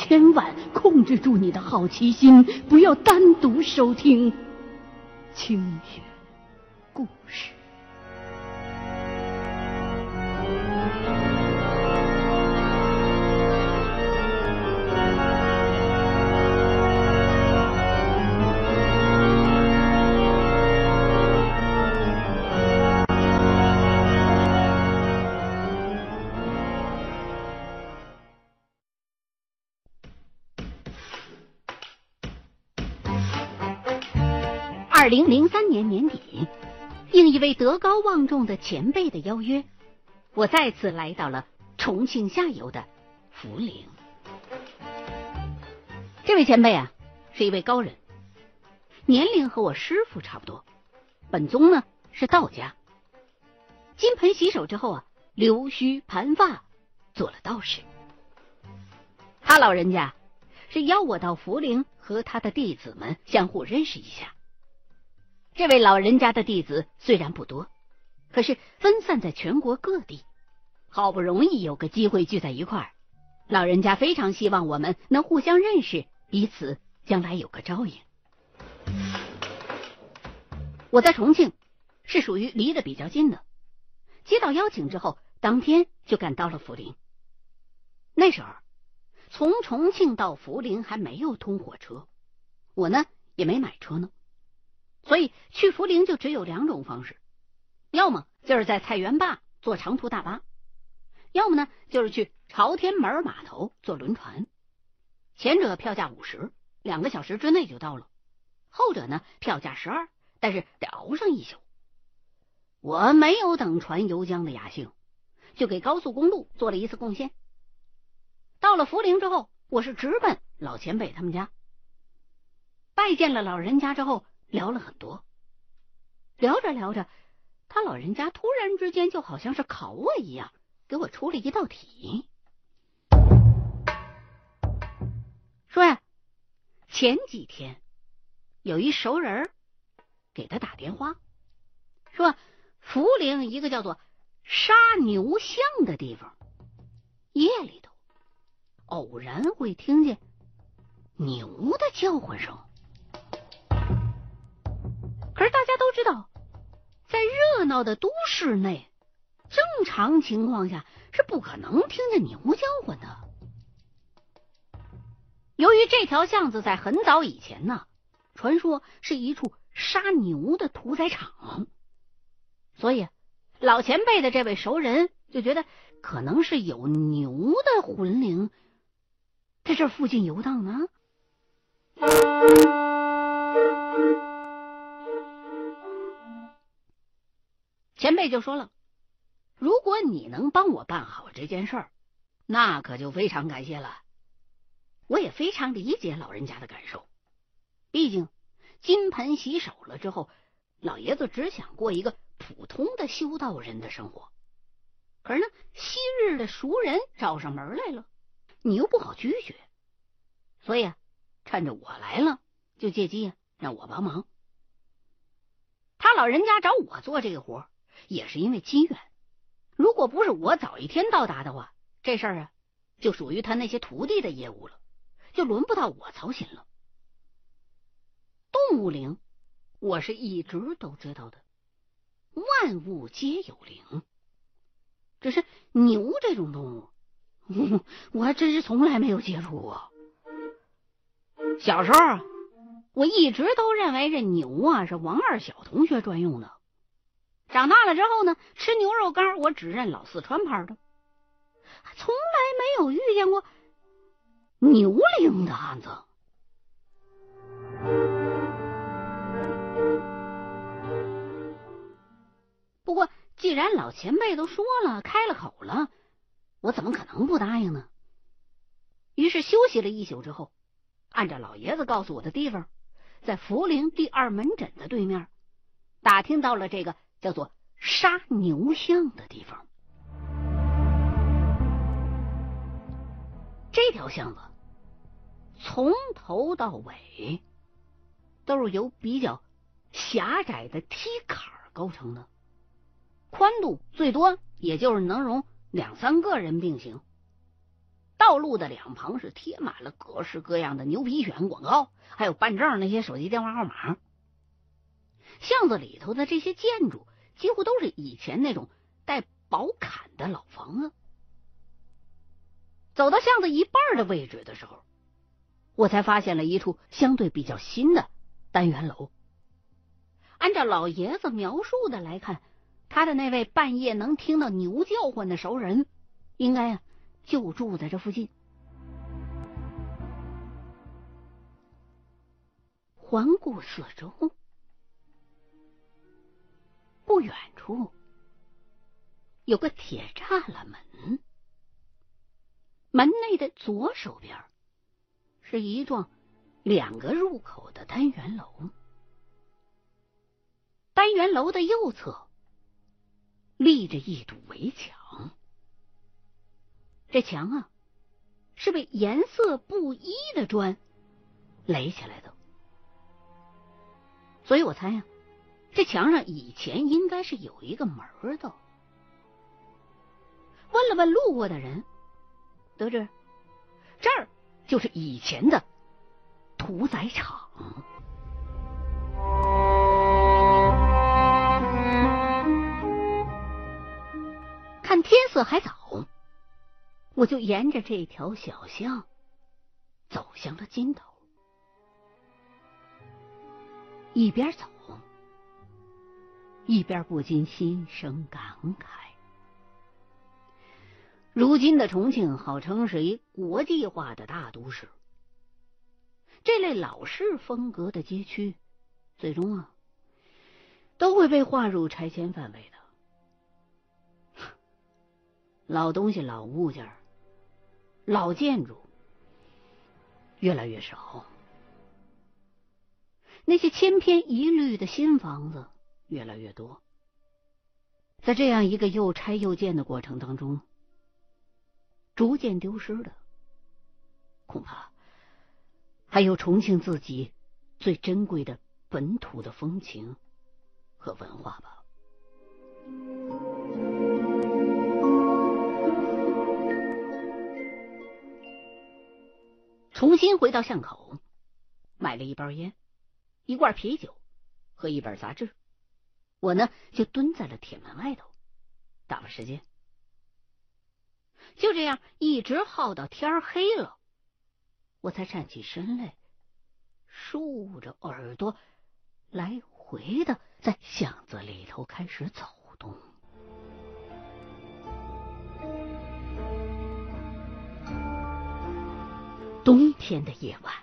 千万控制住你的好奇心，不要单独收听清雪故事。二零零三年年底，应一位德高望重的前辈的邀约，我再次来到了重庆下游的涪陵。这位前辈啊，是一位高人，年龄和我师傅差不多，本宗呢是道家。金盆洗手之后啊，留须盘发，做了道士。他老人家是邀我到涪陵和他的弟子们相互认识一下。这位老人家的弟子虽然不多，可是分散在全国各地，好不容易有个机会聚在一块儿，老人家非常希望我们能互相认识，彼此将来有个照应。我在重庆是属于离得比较近的，接到邀请之后，当天就赶到了涪陵。那时候，从重庆到涪陵还没有通火车，我呢也没买车呢。所以去涪陵就只有两种方式，要么就是在菜园坝坐长途大巴，要么呢就是去朝天门码头坐轮船。前者票价五十，两个小时之内就到了；后者呢票价十二，但是得熬上一宿。我没有等船游江的雅兴，就给高速公路做了一次贡献。到了涪陵之后，我是直奔老前辈他们家，拜见了老人家之后。聊了很多，聊着聊着，他老人家突然之间就好像是考我一样，给我出了一道题，说呀，前几天有一熟人给他打电话，说涪陵一个叫做杀牛巷的地方，夜里头偶然会听见牛的叫唤声。可是大家都知道，在热闹的都市内，正常情况下是不可能听见牛叫唤的。由于这条巷子在很早以前呢，传说是一处杀牛的屠宰场，所以老前辈的这位熟人就觉得可能是有牛的魂灵在这附近游荡呢。前辈就说了：“如果你能帮我办好这件事儿，那可就非常感谢了。我也非常理解老人家的感受，毕竟金盆洗手了之后，老爷子只想过一个普通的修道人的生活。可是呢，昔日的熟人找上门来了，你又不好拒绝，所以啊，趁着我来了，就借机让我帮忙。他老人家找我做这个活。”也是因为机缘，如果不是我早一天到达的话，这事儿啊就属于他那些徒弟的业务了，就轮不到我操心了。动物灵，我是一直都知道的，万物皆有灵，只是牛这种动物，我还真是从来没有接触过。小时候，我一直都认为这牛啊是王二小同学专用的。长大了之后呢，吃牛肉干我只认老四川牌的，从来没有遇见过牛铃的案子。不过，既然老前辈都说了，开了口了，我怎么可能不答应呢？于是休息了一宿之后，按照老爷子告诉我的地方，在涪陵第二门诊的对面，打听到了这个。叫做杀牛巷的地方，这条巷子从头到尾都是由比较狭窄的梯坎构成的，宽度最多也就是能容两三个人并行。道路的两旁是贴满了各式各样的牛皮癣广告，还有办证那些手机电话号码。巷子里头的这些建筑几乎都是以前那种带薄坎的老房子。走到巷子一半的位置的时候，我才发现了一处相对比较新的单元楼。按照老爷子描述的来看，他的那位半夜能听到牛叫唤的熟人，应该啊。就住在这附近。环顾四周，不远处有个铁栅栏门，门内的左手边是一幢两个入口的单元楼，单元楼的右侧立着一堵围墙。这墙啊，是被颜色不一的砖垒起来的，所以我猜呀，这墙上以前应该是有一个门的。问了问路过的人，得知这儿就是以前的屠宰场。看天色还早。我就沿着这条小巷走向了尽头，一边走一边不禁心生感慨。如今的重庆号称是一国际化的大都市，这类老式风格的街区，最终啊都会被划入拆迁范围的。老东西、老物件老建筑越来越少，那些千篇一律的新房子越来越多。在这样一个又拆又建的过程当中，逐渐丢失的，恐怕还有重庆自己最珍贵的本土的风情和文化吧。重新回到巷口，买了一包烟、一罐啤酒和一本杂志。我呢就蹲在了铁门外头打发时间。就这样一直耗到天黑了，我才站起身来，竖着耳朵来回的在巷子里头开始走动。冬天的夜晚，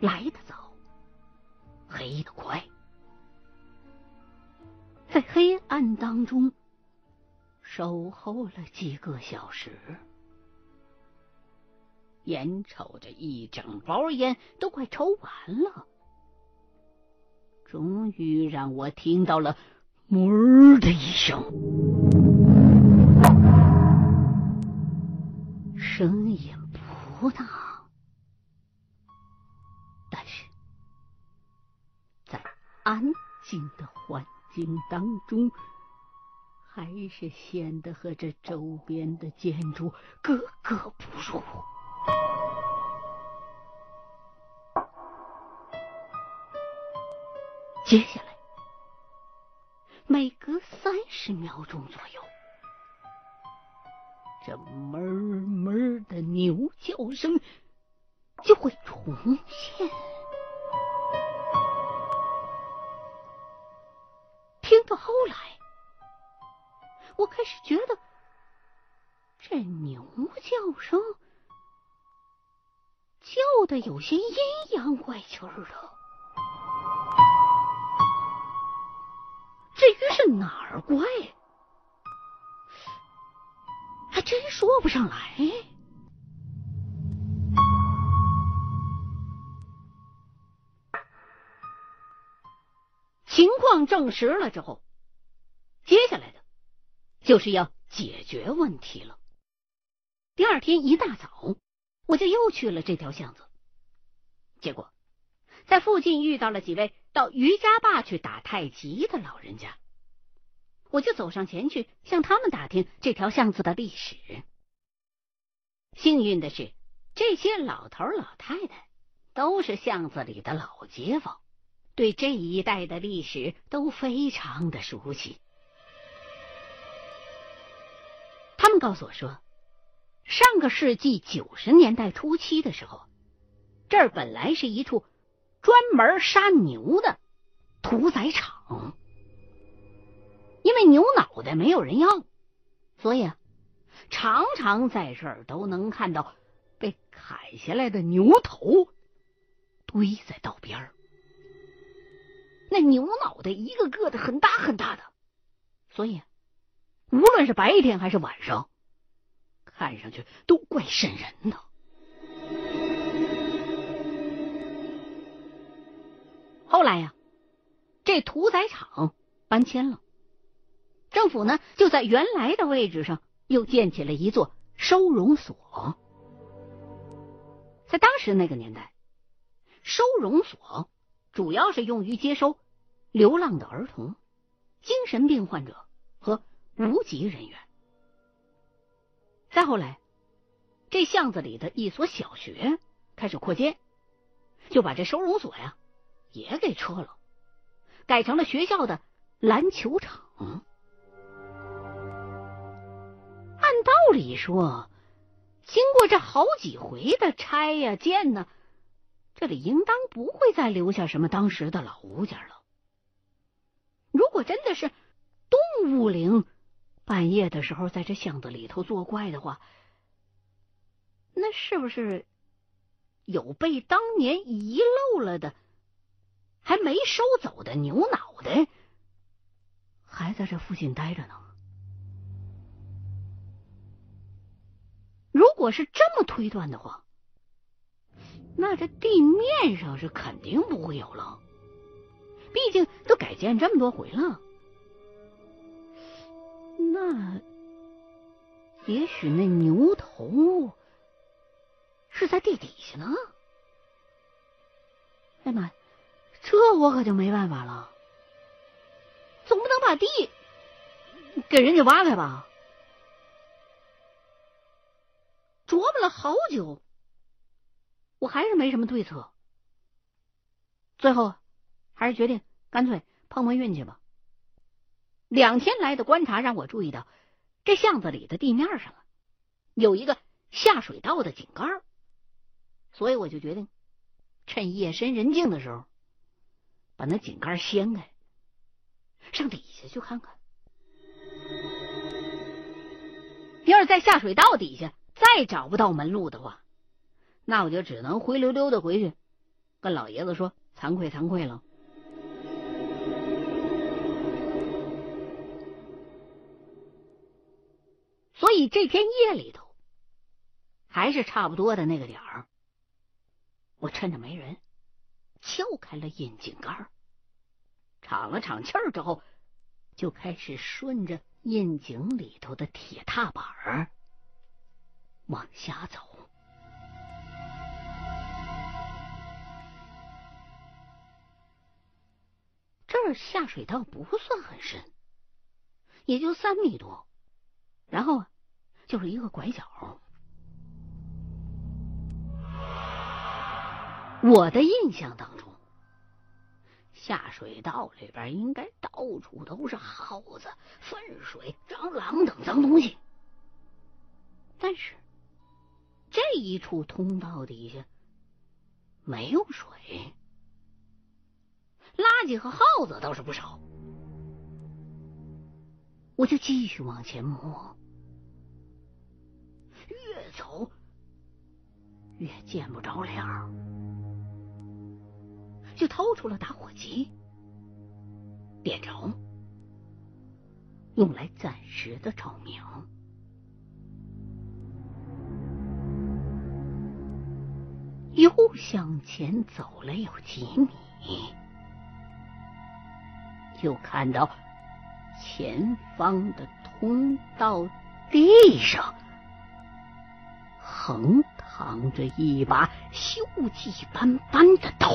来得早，黑得快，在黑暗当中守候了几个小时，眼瞅着一整包烟都快抽完了，终于让我听到了“哞”的一声，声音。不大，但是在安静的环境当中，还是显得和这周边的建筑格格不入。接下来，每隔三十秒钟左右。这哞哞的牛叫声就会重现，到后来，我开始觉得这牛叫声叫的有些阴阳怪气儿的。至于是哪儿怪？还真说不上来。证实了之后，接下来的就是要解决问题了。第二天一大早，我就又去了这条巷子，结果在附近遇到了几位到瑜伽坝去打太极的老人家。我就走上前去，向他们打听这条巷子的历史。幸运的是，这些老头老太太都是巷子里的老街坊，对这一带的历史都非常的熟悉。他们告诉我说，上个世纪九十年代初期的时候，这儿本来是一处专门杀牛的屠宰场，因为牛脑袋没有人要，所以啊。常常在这儿都能看到被砍下来的牛头堆在道边儿，那牛脑袋一个个的很大很大的，所以无论是白天还是晚上，看上去都怪瘆人的。后来呀，这屠宰场搬迁了，政府呢就在原来的位置上。又建起了一座收容所。在当时那个年代，收容所主要是用于接收流浪的儿童、精神病患者和无籍人员。再后来，这巷子里的一所小学开始扩建，就把这收容所呀也给撤了，改成了学校的篮球场。按道理说，经过这好几回的拆呀建呢，这里应当不会再留下什么当时的老物件了。如果真的是动物灵半夜的时候在这巷子里头作怪的话，那是不是有被当年遗漏了的、还没收走的牛脑袋还在这附近待着呢？如果是这么推断的话，那这地面上是肯定不会有了。毕竟都改建这么多回了。那也许那牛头是在地底下呢？哎妈，这我可就没办法了。总不能把地给人家挖开吧？琢磨了好久，我还是没什么对策。最后还是决定干脆碰碰运气吧。两天来的观察让我注意到，这巷子里的地面上啊有一个下水道的井盖，所以我就决定趁夜深人静的时候把那井盖掀开，上底下去看看。要是在下水道底下。再找不到门路的话，那我就只能灰溜溜的回去，跟老爷子说惭愧惭愧了。所以这天夜里头，还是差不多的那个点儿，我趁着没人，撬开了窨井盖儿，敞了敞气儿之后，就开始顺着窨井里头的铁踏板儿。往下走，下水道不算很深，也就三米多，然后就是一个拐角。我的印象当中，下水道里边应该到处都是耗子、粪水、蟑螂等脏东西，但是。这一处通道底下没有水，垃圾和耗子倒是不少。我就继续往前摸，越走越见不着亮，就掏出了打火机，点着，用来暂时的照明。又向前走了有几米，就看到前方的通道地上横躺着一把锈迹斑斑的刀，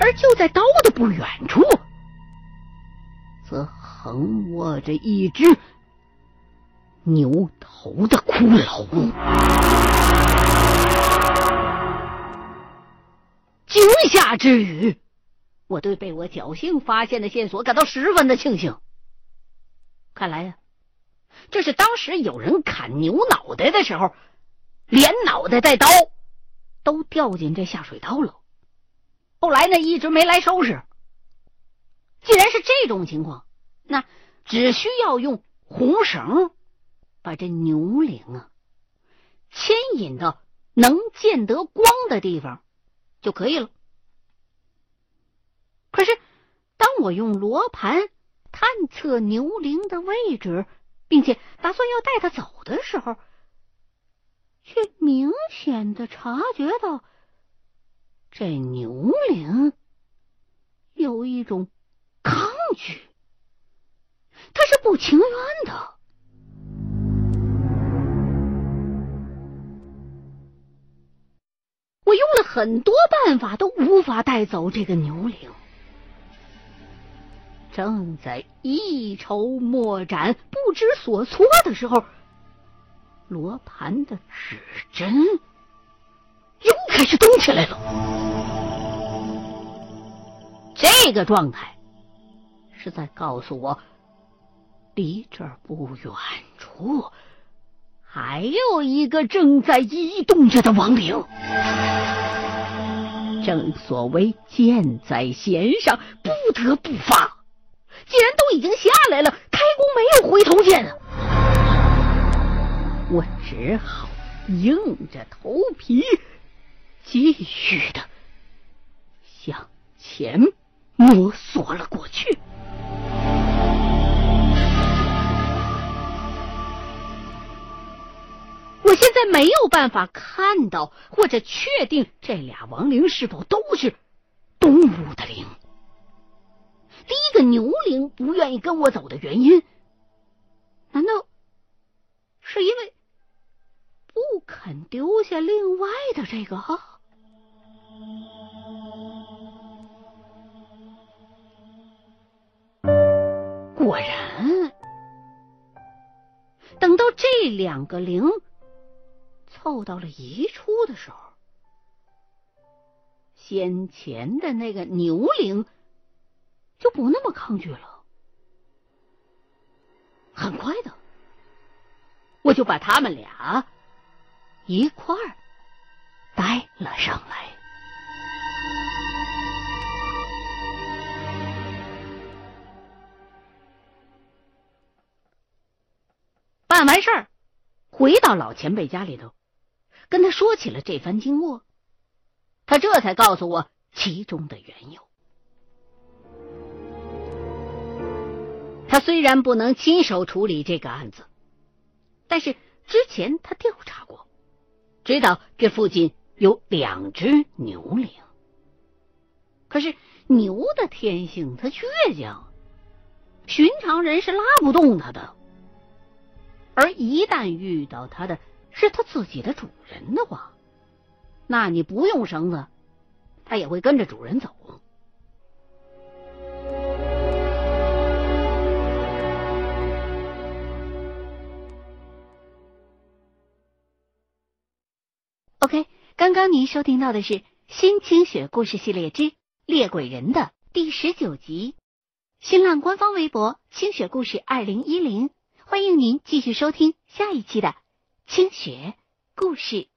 而就在刀的不远处，则横卧着一只牛头的骷髅。惊吓之余，我对被我侥幸发现的线索感到十分的庆幸。看来呀，这是当时有人砍牛脑袋的时候，连脑袋带刀都掉进这下水道了。后来呢，一直没来收拾。既然是这种情况，那只需要用红绳把这牛铃啊牵引到能见得光的地方就可以了。可是，当我用罗盘探测牛铃的位置，并且打算要带它走的时候，却明显的察觉到这牛铃有一种。抗拒，他是不情愿的。我用了很多办法，都无法带走这个牛铃。正在一筹莫展、不知所措的时候，罗盘的指针又开始动起来了。这个状态。是在告诉我，离这儿不远处还有一个正在移动着的亡灵。正所谓箭在弦上，不得不发。既然都已经下来了，开弓没有回头箭啊！我只好硬着头皮继续的向前摸索了过去。我现在没有办法看到或者确定这俩亡灵是否都是动物的灵。第一个牛铃不愿意跟我走的原因，难道是因为不肯丢下另外的这个？果然，等到这两个灵。凑到了一处的时候，先前的那个牛铃就不那么抗拒了。很快的，我就把他们俩一块儿带了上来。办完事儿，回到老前辈家里头。跟他说起了这番经过，他这才告诉我其中的缘由。他虽然不能亲手处理这个案子，但是之前他调查过，知道这附近有两只牛铃。可是牛的天性，它倔强，寻常人是拉不动它的，而一旦遇到它的。是他自己的主人的话，那你不用绳子，它也会跟着主人走。刚刚您收听到的是《新清雪故事系列之猎鬼人》的第十九集。新浪官方微博“清雪故事二零一零”，欢迎您继续收听下一期的。清雪故事。